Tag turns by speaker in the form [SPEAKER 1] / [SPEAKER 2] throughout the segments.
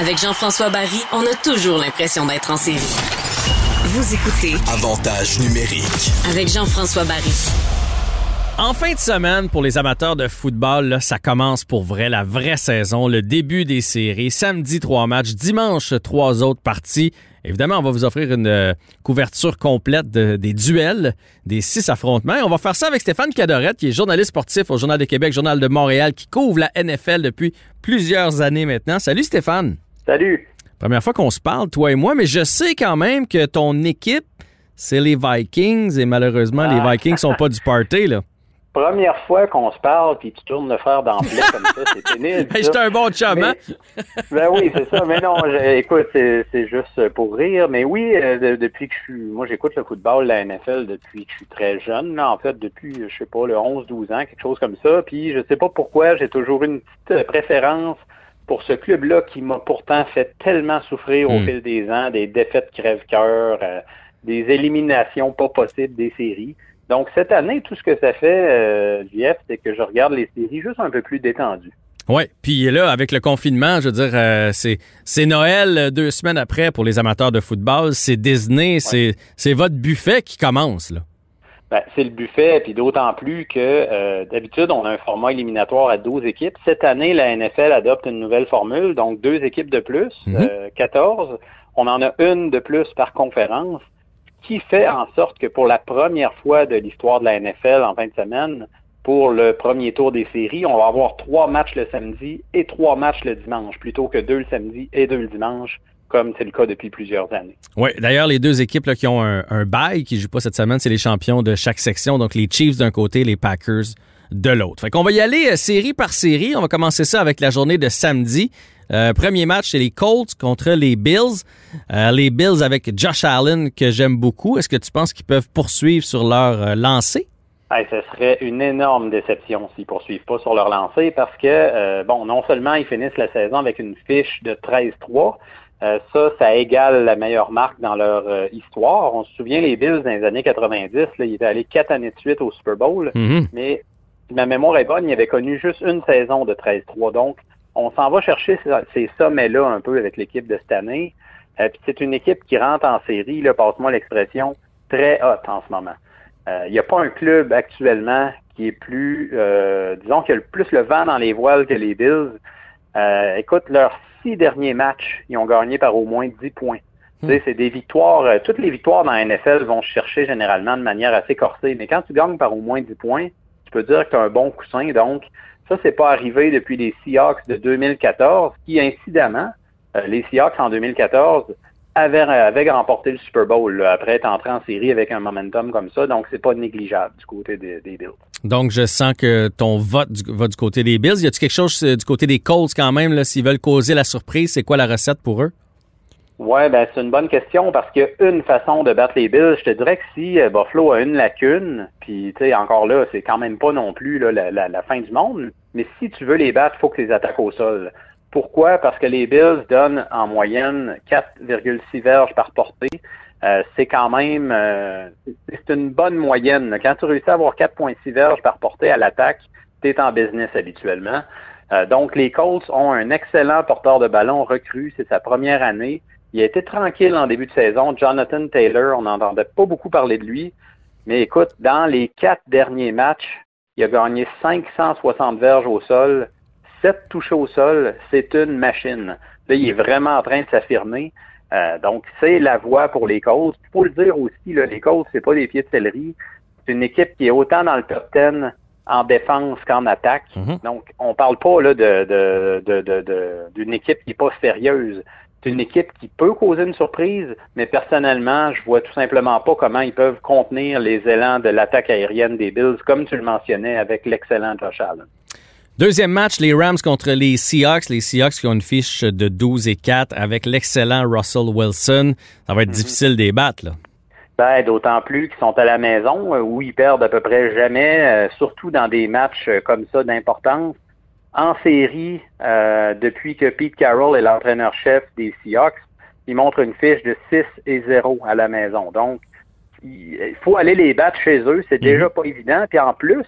[SPEAKER 1] Avec Jean-François Barry, on a toujours l'impression d'être en série. Vous écoutez
[SPEAKER 2] Avantage numérique.
[SPEAKER 1] avec Jean-François Barry.
[SPEAKER 3] En fin de semaine, pour les amateurs de football, là, ça commence pour vrai, la vraie saison, le début des séries. Samedi, trois matchs. Dimanche, trois autres parties. Évidemment, on va vous offrir une euh, couverture complète de- des duels, des six affrontements. Et on va faire ça avec Stéphane Cadorette, qui est journaliste sportif au Journal de Québec, Journal de Montréal, qui couvre la NFL depuis plusieurs années maintenant. Salut Stéphane.
[SPEAKER 4] Salut.
[SPEAKER 3] Première fois qu'on se parle, toi et moi, mais je sais quand même que ton équipe, c'est les Vikings, et malheureusement, les
[SPEAKER 4] Ah.
[SPEAKER 3] Vikings sont pas du party, là.
[SPEAKER 4] Première fois qu'on se parle, puis tu tournes le fer dans le comme ça, c'est pénible. Ça.
[SPEAKER 3] J'étais un bon chum, hein?
[SPEAKER 4] Ben oui, c'est ça. Mais non, je- écoute, c'est juste pour rire. Mais oui, euh, de- depuis que je suis... Moi, j'écoute le football, la NFL, depuis que je suis très jeune. Là, en fait, depuis, je sais pas, le 11-12 ans, quelque chose comme ça. Puis je sais pas pourquoi, j'ai toujours une petite préférence pour ce club-là qui m'a pourtant fait tellement souffrir au
[SPEAKER 3] Hmm.
[SPEAKER 4] fil des ans, des défaites crève-cœur, euh, des éliminations pas possibles des séries. Donc cette année, tout ce que ça fait, euh, JF, c'est que je regarde les séries juste un peu plus détendues.
[SPEAKER 3] Oui, puis là, avec le confinement, je veux dire, euh, c'est, Noël deux semaines après pour les amateurs de football. C'est Disney, c'est votre buffet qui commence, là.
[SPEAKER 4] Ben, c'est le buffet, puis d'autant plus que euh, d'habitude, on a un format éliminatoire à 12 équipes. Cette année, la NFL adopte une nouvelle formule, donc deux équipes de plus,
[SPEAKER 3] Mhm.
[SPEAKER 4] euh, 14. On en a une de plus par conférence, qui fait en sorte que pour la première fois de l'histoire de la NFL en fin de semaine, pour le premier tour des séries, on va avoir trois matchs le samedi et trois matchs le dimanche, plutôt que deux le samedi et deux le dimanche, comme c'est le cas depuis plusieurs années.
[SPEAKER 3] Oui, d'ailleurs, les deux équipes là, qui ont un, un bail, qui ne jouent pas cette semaine, c'est les champions de chaque section. Donc, les Chiefs d'un côté, les Packers de l'autre. Fait qu'on va y aller euh, série par série. On va commencer ça avec la journée de samedi. Euh, premier match, c'est les Colts contre les Bills. Euh, les Bills avec Josh Allen, que j'aime beaucoup. Est-ce que tu penses qu'ils peuvent poursuivre sur leur lancée?
[SPEAKER 4] Hey, ce serait une énorme déception s'ils poursuivent pas sur leur lancée parce que, bon, non seulement ils finissent la saison avec une fiche de 13-3, euh, ça, ça égale la meilleure marque dans leur euh, histoire. On se souvient, les Bills dans les années 90, là, ils étaient allés quatre années de suite au Super Bowl,
[SPEAKER 3] Mhm.
[SPEAKER 4] mais si ma mémoire est bonne, ils avaient connu juste une saison de 13-3. Donc, on s'en va chercher ces, ces sommets-là un peu avec l'équipe de cette année. Euh, puis c'est une équipe qui rentre en série, passe-moi l'expression, très haute en ce moment. Il n'y a pas un club actuellement qui est plus, euh, disons, qui a le plus le vent dans les voiles que les Bills. Écoute, leurs six derniers matchs, ils ont gagné par au moins 10 points. Sais, c'est des victoires, euh, toutes les victoires dans la NFL vont se chercher généralement de manière assez corsée, mais quand tu gagnes par au moins 10 points, tu peux dire que tu as un bon coussin. Donc, ça, c'est pas arrivé depuis les Seahawks de 2014, qui, incidemment, euh, les Seahawks en 2014 avaient, avaient remporté le Super Bowl là, après être entré en série avec un momentum comme ça. Donc, c'est pas négligeable du côté des, des Bills.
[SPEAKER 3] Donc, je sens que ton vote va du côté des Bills. Y a-t-il quelque chose euh, du côté des Colts quand même, s'ils veulent causer la surprise? C'est quoi la recette pour eux?
[SPEAKER 4] Ouais, ben c'est une bonne question parce qu'il y a une façon de battre les Bills. Je te dirais que si euh, Buffalo a une lacune, puis tu sais, encore là, c'est quand même pas non plus là, la, la- la fin du monde, mais si tu veux les battre, il faut que tu les attaques au sol. Pourquoi? Parce que les Bills donnent en moyenne 4,6 verges par portée. Euh, c'est quand même euh, c'est une bonne moyenne. Quand tu réussis à avoir 4,6 verges par portée à l'attaque, tu es en business habituellement. Euh, donc, les Colts ont un excellent porteur de ballon recru. C'est sa première année. Il a été tranquille en début de saison. Jonathan Taylor, on n'entendait pas beaucoup parler de lui. Mais écoute, dans les quatre derniers matchs, il a gagné 560 verges au sol, sept touchés au sol, c'est une machine. Là, il est vraiment en train de s'affirmer. Euh, donc, c'est la voie pour les causes. Il faut le dire aussi, là, les causes, c'est pas des pieds de céleri. C'est une équipe qui est autant dans le top 10 en défense qu'en attaque.
[SPEAKER 3] Mhm.
[SPEAKER 4] Donc, on parle pas là, de, de, de, de- de- d'une équipe qui est pas sérieuse. C'est une équipe qui peut causer une surprise, mais personnellement, je vois tout simplement pas comment ils peuvent contenir les élans de l'attaque aérienne des Bills, comme tu le mentionnais avec l'excellent Josh Allen.
[SPEAKER 3] Deuxième match, les Rams contre les Seahawks. Les Seahawks qui ont une fiche de 12 et 4 avec l'excellent Russell Wilson. Ça va être difficile de les battre, là.
[SPEAKER 4] Ben, d'autant plus qu'ils sont à la maison, euh, où ils perdent à peu près jamais, euh, surtout dans des matchs euh, comme ça d'importance. En série, euh, depuis que Pete Carroll est l'entraîneur-chef des Seahawks, ils montrent une fiche de 6 et 0 à la maison. Donc, il il faut aller les battre chez eux. C'est déjà pas évident. Puis en plus,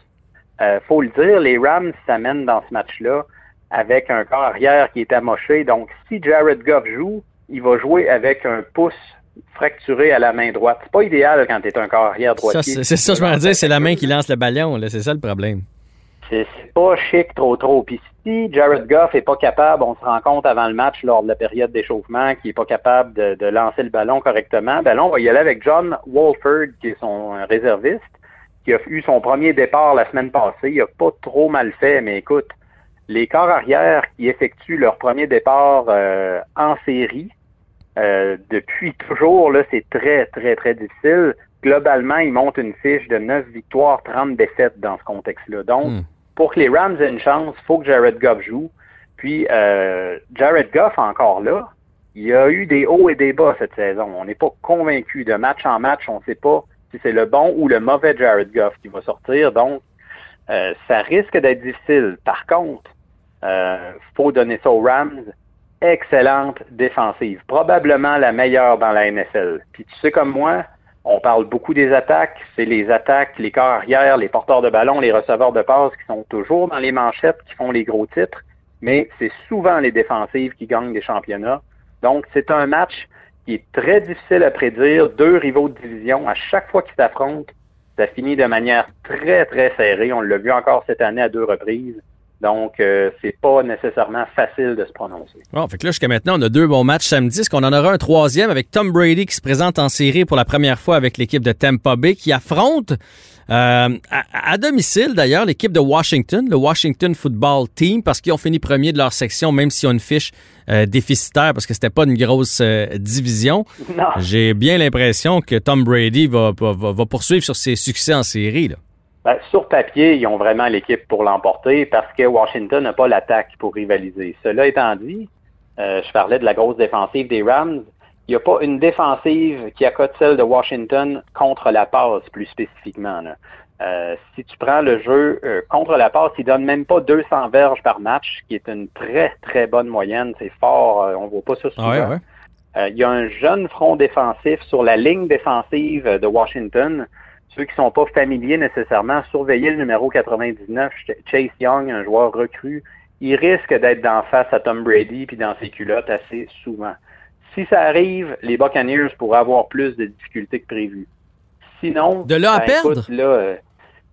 [SPEAKER 4] euh, faut le dire, les Rams s'amènent dans ce match-là avec un corps arrière qui est amoché. Donc, si Jared Goff joue, il va jouer avec un pouce fracturé à la main droite. C'est pas idéal quand tu es un corps arrière droitier.
[SPEAKER 3] c'est ça, je m'en dire, c'est la main qui lance le ballon. C'est ça le problème.
[SPEAKER 4] C'est pas chic trop trop. Puis si Jared Goff est pas capable, on se rend compte avant le match lors de la période d'échauffement qu'il est pas capable de, de lancer le ballon correctement, ben là, on va y aller avec John Walford, qui est son euh, réserviste, qui a eu son premier départ la semaine passée. Il a pas trop mal fait, mais écoute, les corps arrière qui effectuent leur premier départ euh, en série, euh, depuis toujours, là, c'est très, très, très difficile. Globalement, ils montent une fiche de 9 victoires, 30 défaites dans ce contexte-là. Donc,
[SPEAKER 3] Hmm.
[SPEAKER 4] pour que les Rams aient une chance, il faut que Jared Goff joue. Puis, euh, Jared Goff, encore là, il y a eu des hauts et des bas cette saison. On n'est pas convaincu de match en match. On ne sait pas si c'est le bon ou le mauvais Jared Goff qui va sortir. Donc, euh, ça risque d'être difficile. Par contre, euh, faut donner ça aux Rams. Excellente défensive. Probablement la meilleure dans la NFL. Puis tu sais comme moi, on parle beaucoup des attaques. C'est les attaques, les corps arrière, les porteurs de ballon, les receveurs de passes qui sont toujours dans les manchettes, qui font les gros titres. Mais c'est souvent les défensives qui gagnent des championnats. Donc, c'est un match qui est très difficile à prédire. Deux rivaux de division, à chaque fois qu'ils s'affrontent, ça finit de manière très, très serrée. On l'a vu encore cette année à deux reprises. Donc, euh, c'est pas nécessairement facile de se prononcer.
[SPEAKER 3] Bon, fait que là, jusqu'à maintenant, on a deux bons matchs samedi. Est-ce qu'on en aura un troisième avec Tom Brady qui se présente en série pour la première fois avec l'équipe de Tampa Bay qui affronte euh, à, à domicile d'ailleurs l'équipe de Washington, le Washington Football Team, parce qu'ils ont fini premier de leur section, même s'ils ont une fiche euh, déficitaire parce que c'était pas une grosse euh, division.
[SPEAKER 4] Non.
[SPEAKER 3] J'ai bien l'impression que Tom Brady va, va, va- va poursuivre sur ses succès en série. Là.
[SPEAKER 4] Ben, sur papier, ils ont vraiment l'équipe pour l'emporter parce que Washington n'a pas l'attaque pour rivaliser. Cela étant dit, euh, je parlais de la grosse défensive des Rams. Il n'y a pas une défensive qui accote celle de Washington contre la passe, plus spécifiquement. là. Euh, si tu prends le jeu euh, contre la passe, ils donnent même pas 200 verges par match, qui est une très, très bonne moyenne. C'est fort, on voit pas ça souvent. Il y a un jeune front défensif sur la ligne défensive de Washington. Ceux qui sont pas familiers nécessairement, surveillez le numéro 99, Ch- Chase Young, un joueur recru. Il risque d'être d'en face à Tom Brady puis dans ses culottes assez souvent. Si ça arrive, les Buccaneers pourraient avoir plus de difficultés que prévu. Sinon,
[SPEAKER 3] De là à
[SPEAKER 4] ben,
[SPEAKER 3] perdre?
[SPEAKER 4] écoute, là, euh,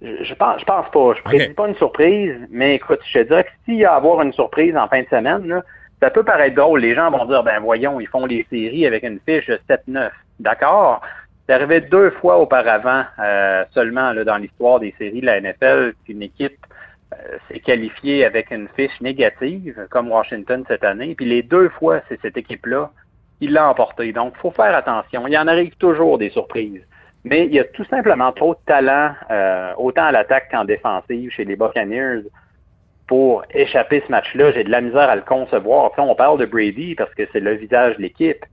[SPEAKER 4] je, pense, je pense pas. Je prédis pas une surprise, mais écoute, je te dirais que s'il y a à avoir une surprise en fin de semaine, là, ça peut paraître drôle. Les gens vont dire, ben voyons, ils font les séries avec une fiche de 7-9. D'accord? C'est arrivé deux fois auparavant euh, seulement dans l'histoire des séries de la NFL qu'une équipe euh, s'est qualifiée avec une fiche négative, comme Washington cette année. Puis les deux fois, c'est cette équipe-là qui l'a emporté. Donc, faut faire attention. Il y en arrive toujours des surprises. Mais il y a tout simplement trop de talent, euh, autant à l'attaque qu'en défensive chez les Buccaneers pour échapper ce match-là. J'ai de la misère à le concevoir. On parle de Brady parce que c'est le visage de l'équipe.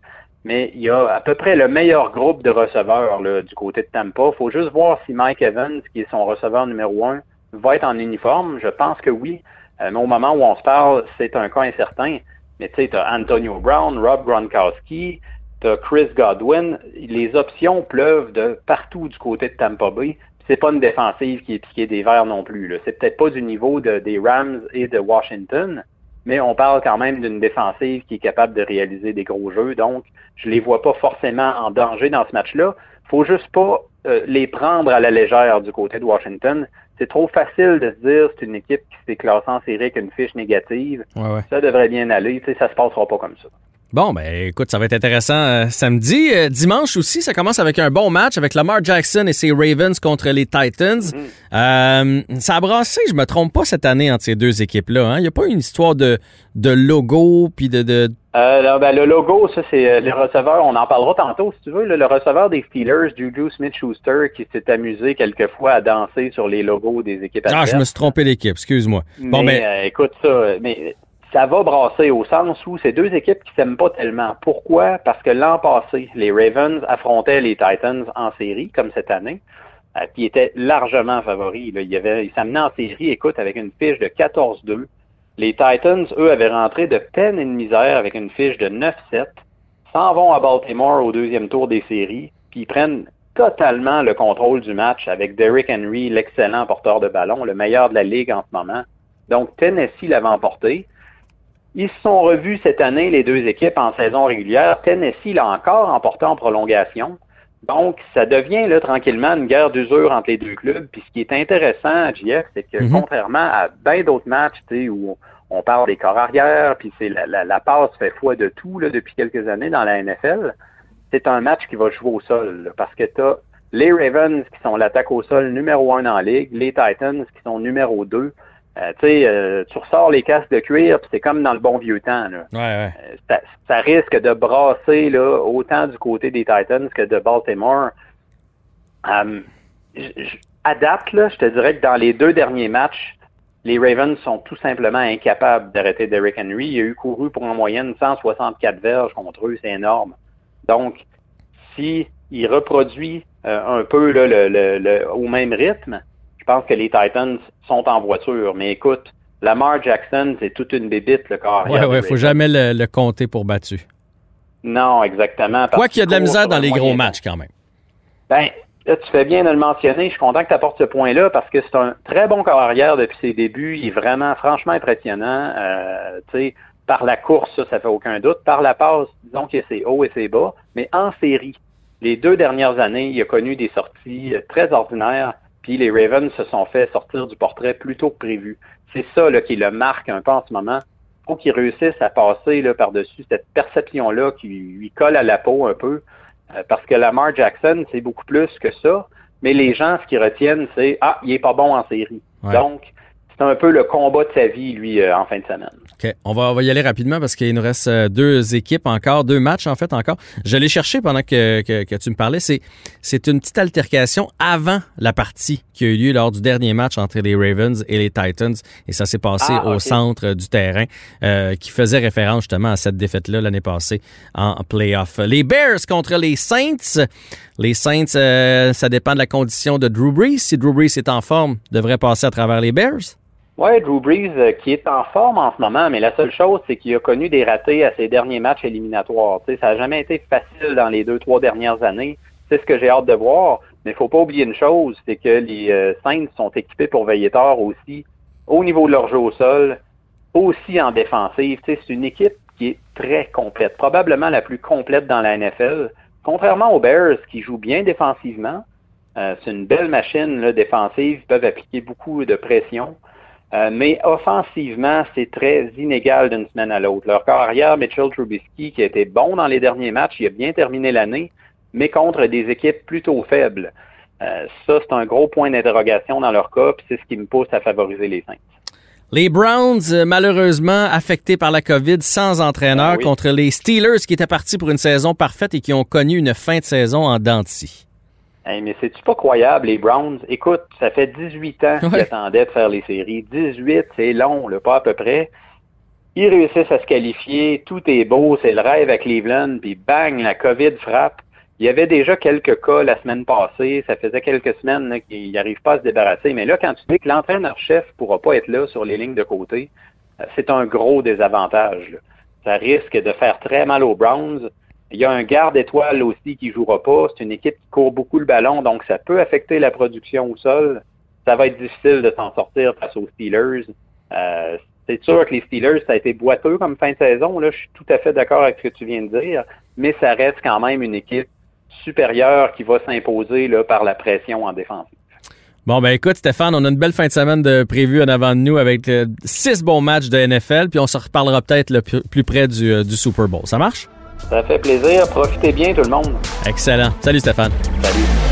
[SPEAKER 4] Mais il y a à peu près le meilleur groupe de receveurs là, du côté de Tampa. faut juste voir si Mike Evans, qui est son receveur numéro un, va être en uniforme. Je pense que oui. Euh, mais au moment où on se parle, c'est un cas incertain. Mais tu sais, tu as Antonio Brown, Rob Gronkowski, tu as Chris Godwin. Les options pleuvent de partout du côté de Tampa Bay. C'est pas une défensive qui est piquée des verres non plus. C'est peut-être pas du niveau de- des Rams et de Washington, mais on parle quand même d'une défensive qui est capable de réaliser des gros jeux. Donc, je les vois pas forcément en danger dans ce match-là. Faut juste pas euh, les prendre à la légère du côté de Washington. c'est trop facile de se dire c'est une équipe qui s'est classée en série avec une fiche négative.
[SPEAKER 3] Ouais, ouais.
[SPEAKER 4] Ça devrait bien aller. Tu sais, ça se passera pas comme ça.
[SPEAKER 3] Bon, ben écoute, ça va être intéressant euh, samedi. Euh, dimanche aussi, ça commence avec un bon match avec Lamar Jackson et ses Ravens contre les Titans. Euh, ça a brassé, je me trompe pas, cette année entre ces deux équipes-là. hein? Il n'y a pas une histoire de, de logo puis de, de...
[SPEAKER 4] Là, ben, le logo, ça, c'est les receveurs. On en parlera tantôt, si tu veux. là, le receveur des Steelers, Juju Smith-Schuster, qui s'est amusé quelquefois à danser sur les logos des équipes
[SPEAKER 3] Ah,
[SPEAKER 4] adverses.
[SPEAKER 3] je me suis trompé d'équipe, excuse-moi. Bon,
[SPEAKER 4] mais
[SPEAKER 3] ben,
[SPEAKER 4] écoute ça, mais ça va brasser au sens où c'est deux équipes qui s'aiment pas tellement. Pourquoi? Parce que l'an passé, les Ravens affrontaient les Titans en série, comme cette année, euh, puis étaient largement favoris. Ils s'amenaient en série, écoute, avec une fiche de 14-2. Les Titans, eux, avaient rentré de peine et de misère avec une fiche de 9-7, s'en vont à Baltimore au deuxième tour des séries, puis ils prennent totalement le contrôle du match avec Derrick Henry, l'excellent porteur de ballon, le meilleur de la ligue en ce moment. Donc, Tennessee l'avait emporté. Ils se sont revus cette année, les deux équipes, en saison régulière. Tennessee l'a encore emporté en prolongation. Donc, ça devient là, tranquillement une guerre d'usure entre les deux clubs. Puis ce qui est intéressant, JF, c'est que
[SPEAKER 3] Mhm.
[SPEAKER 4] contrairement à bien d'autres matchs où on parle des corps arrière, puis c'est la, la, la passe fait foi de tout là, depuis quelques années dans la NFL, c'est un match qui va jouer au sol. là, parce que tu as les Ravens qui sont l'attaque au sol numéro un la ligue, les Titans qui sont numéro deux. Euh, tu sais, euh, tu ressors les casques de cuir, puis c'est comme dans le bon vieux temps. Là.
[SPEAKER 3] ouais, ouais.
[SPEAKER 4] Euh, ça, ça risque de brasser là, autant du côté des Titans que de Baltimore. À date, là, je te dirais que dans les deux derniers matchs, les Ravens sont tout simplement incapables d'arrêter Derrick Henry. Il a eu couru pour en moyenne 164 verges contre eux, c'est énorme. Donc, si il reproduit un peu là, le, le- le- au même rythme, pense que les Titans sont en voiture. Mais écoute, Lamar Jackson, c'est toute une bébite, le corps.
[SPEAKER 3] Ouais, ouais, faut jamais le, le compter pour battu.
[SPEAKER 4] Non, exactement.
[SPEAKER 3] Quoi qu'il y a de la misère dans les gros matchs quand même.
[SPEAKER 4] Ben, là, tu fais bien de le mentionner. Je suis content que tu apportes ce point-là parce que c'est un très bon corps arrière depuis ses débuts. Il est vraiment, franchement impressionnant. Euh, tu sais, par la course, ça, ça fait aucun doute. Par la passe, disons que c'est haut et c'est bas. Mais en série, les deux dernières années, il a connu des sorties euh, très ordinaires. Puis les Ravens se sont fait sortir du portrait plus tôt que prévu. C'est ça là, qui le marque un peu en ce moment. Il faut qu'il réussisse à passer là, par-dessus cette perception-là qui lui colle à la peau un peu. Euh, parce que Lamar Jackson, c'est beaucoup plus que ça. Mais les gens, ce qu'ils retiennent, c'est Ah, il est pas bon en série.
[SPEAKER 3] Ouais.
[SPEAKER 4] Donc, c'est un peu le combat de sa vie, lui, euh, en fin de semaine.
[SPEAKER 3] OK. On va, on va y aller rapidement parce qu'il nous reste euh, deux équipes encore, deux matchs en fait encore. Je l'ai cherché pendant que, que, que tu me parlais. C'est, c'est une petite altercation avant la partie qui a eu lieu lors du dernier match entre les Ravens et les Titans. Et ça s'est passé
[SPEAKER 4] Ah,
[SPEAKER 3] au centre du terrain euh, qui faisait référence justement à cette défaite-là l'année passée en playoff. Les Bears contre les Saints. Les Saints, euh, ça dépend de la condition de Drew Brees. Si Drew Brees est en forme, devrait passer à travers les Bears.
[SPEAKER 4] Ouais, Drew Brees, euh, qui est en forme en ce moment, mais la seule chose, c'est qu'il a connu des ratés à ses derniers matchs éliminatoires. Ça n'a jamais été facile dans les deux, trois dernières années. C'est ce que j'ai hâte de voir. Mais il faut pas oublier une chose, c'est que les euh, Saints sont équipés pour veiller tard aussi, au niveau de leur jeu au sol, aussi en défensive. C'est une équipe qui est très complète, probablement la plus complète dans la NFL. Contrairement aux Bears, qui jouent bien défensivement, euh, c'est une belle machine défensive, ils peuvent appliquer beaucoup de pression. Euh, mais offensivement, c'est très inégal d'une semaine à l'autre. Leur corps arrière, Mitchell Trubisky, qui a été bon dans les derniers matchs, il a bien terminé l'année, mais contre des équipes plutôt faibles. Euh, ça, c'est un gros point d'interrogation dans leur cas, puis c'est ce qui me pousse à favoriser les Saints.
[SPEAKER 3] Les Browns, euh, malheureusement affectés par la COVID, sans entraîneur,
[SPEAKER 4] Ah oui.
[SPEAKER 3] contre les Steelers qui étaient partis pour une saison parfaite et qui ont connu une fin de saison en dents de scie.
[SPEAKER 4] Hey, mais c'est-tu pas croyable, les Browns? Écoute, ça fait 18 ans qu'ils
[SPEAKER 3] Ouais.
[SPEAKER 4] attendaient de faire les séries. 18, c'est long, là, pas à peu près. Ils réussissent à se qualifier, tout est beau, c'est le rêve à Cleveland, puis bang, la COVID frappe. Il y avait déjà quelques cas la semaine passée, ça faisait quelques semaines qu'ils n'arrivent pas à se débarrasser. Mais là, quand tu dis que l'entraîneur-chef ne pourra pas être là sur les lignes de côté, euh, c'est un gros désavantage. là. Ça risque de faire très mal aux Browns. Il y a un garde étoile aussi qui ne jouera pas. C'est une équipe qui court beaucoup le ballon, donc ça peut affecter la production au sol. Ça va être difficile de s'en sortir face aux Steelers. Euh, c'est sûr que les Steelers, ça a été boiteux comme fin de saison. Là, je suis tout à fait d'accord avec ce que tu viens de dire, mais ça reste quand même une équipe supérieure qui va s'imposer par la pression en défense.
[SPEAKER 3] Bon, ben écoute, Stéphane, on a une belle fin de semaine de prévue en avant de nous avec euh, six bons matchs de NFL, puis on se reparlera peut-être le plus près euh, du Super Bowl. Ça marche?
[SPEAKER 4] Ça fait plaisir. Profitez bien, tout le monde.
[SPEAKER 3] Excellent. Salut, Stéphane.
[SPEAKER 4] Salut.